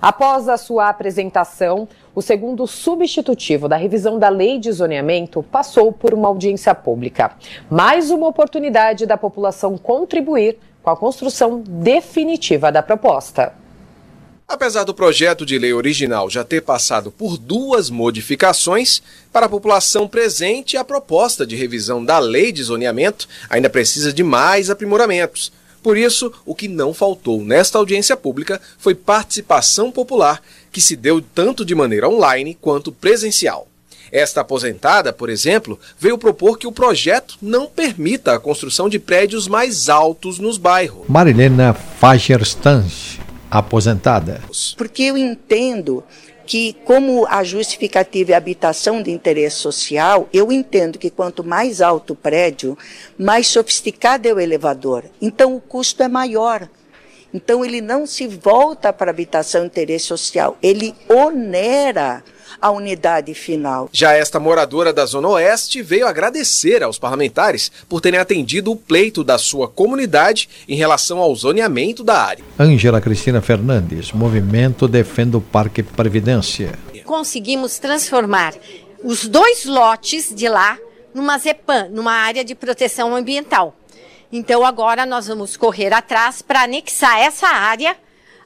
Após a sua apresentação, o segundo substitutivo da revisão da lei de zoneamento passou por uma audiência pública. Mais uma oportunidade da população contribuir com a construção definitiva da proposta. Apesar do projeto de lei original já ter passado por duas modificações, para a população presente, a proposta de revisão da lei de zoneamento ainda precisa de mais aprimoramentos. Por isso, o que não faltou nesta audiência pública foi participação popular, que se deu tanto de maneira online quanto presencial. Esta aposentada, por exemplo, veio propor que o projeto não permita a construção de prédios mais altos nos bairros. Marilena Fagerstange, aposentada. Porque eu entendo que, como a justificativa é habitação de interesse social, eu entendo que quanto mais alto o prédio, mais sofisticado é o elevador. Então, o custo é maior. Então, ele não se volta para habitação de interesse social, ele onera a unidade final. Já esta moradora da Zona Oeste veio agradecer aos parlamentares por terem atendido o pleito da sua comunidade em relação ao zoneamento da área. Ângela Cristina Fernandes, Movimento Defenda o Parque Previdência. Conseguimos transformar os dois lotes de lá numa ZEPAM, numa área de proteção ambiental. Então agora nós vamos correr atrás para anexar essa área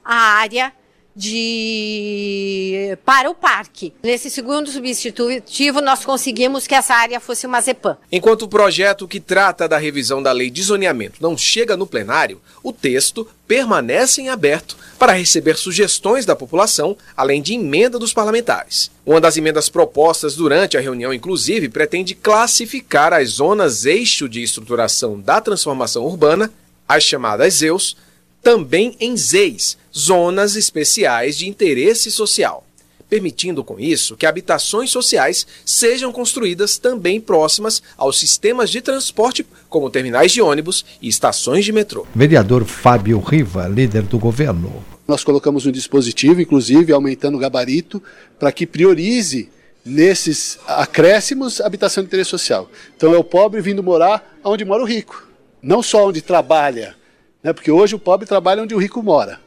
à área de para o parque. Nesse segundo substitutivo, nós conseguimos que essa área fosse uma ZEPAM. Enquanto o projeto que trata da revisão da lei de zoneamento não chega no plenário, o texto permanece em aberto para receber sugestões da população, além de emenda dos parlamentares. Uma das emendas propostas durante a reunião, inclusive, pretende classificar as zonas eixo de estruturação da transformação urbana, as chamadas ZEUS, também em ZEIS, Zonas Especiais de Interesse Social, permitindo com isso que habitações sociais sejam construídas também próximas aos sistemas de transporte, como terminais de ônibus e estações de metrô. Vereador Fábio Riva, líder do governo. Nós colocamos um dispositivo, inclusive aumentando o gabarito, para que priorize nesses acréscimos habitação de interesse social. Então é o pobre vindo morar onde mora o rico, não só onde trabalha né? Porque hoje o pobre trabalha onde o rico mora.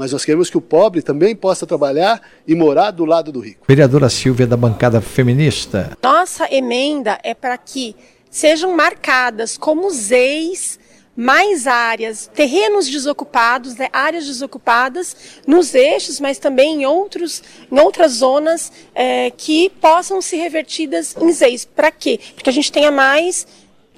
Mas nós queremos que o pobre também possa trabalhar e morar do lado do rico. Vereadora Silvia, da bancada feminista. Nossa emenda é para que sejam marcadas como ZEIs mais áreas, terrenos desocupados, né, áreas desocupadas nos eixos, mas também em, outros, em outras zonas é, que possam ser revertidas em ZEIs. Para quê? Porque a gente tenha mais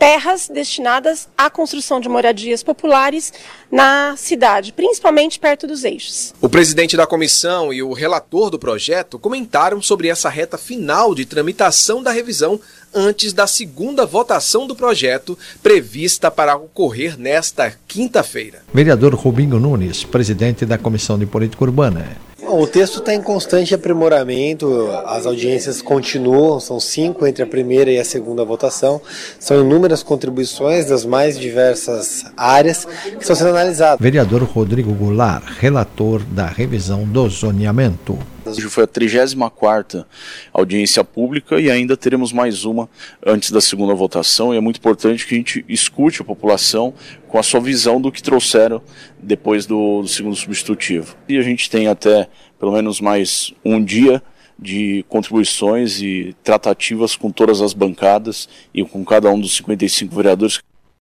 terras destinadas à construção de moradias populares na cidade, principalmente perto dos eixos. O presidente da comissão e o relator do projeto comentaram sobre essa reta final de tramitação da revisão antes da segunda votação do projeto, prevista para ocorrer nesta quinta-feira. Vereador Rubinho Nunes, presidente da Comissão de Política Urbana. O texto está em constante aprimoramento, as audiências continuam, são cinco entre a primeira e a segunda votação. São inúmeras contribuições das mais diversas áreas que estão sendo analisadas. Vereador Rodrigo Goulart, relator da revisão do zoneamento. Hoje foi a 34 audiência pública e ainda teremos mais uma antes da segunda votação. E é muito importante que a gente escute a população com a sua visão do que trouxeram depois do, do segundo substitutivo. E a gente tem até pelo menos mais um dia de contribuições e tratativas com todas as bancadas e com cada um dos 55 vereadores.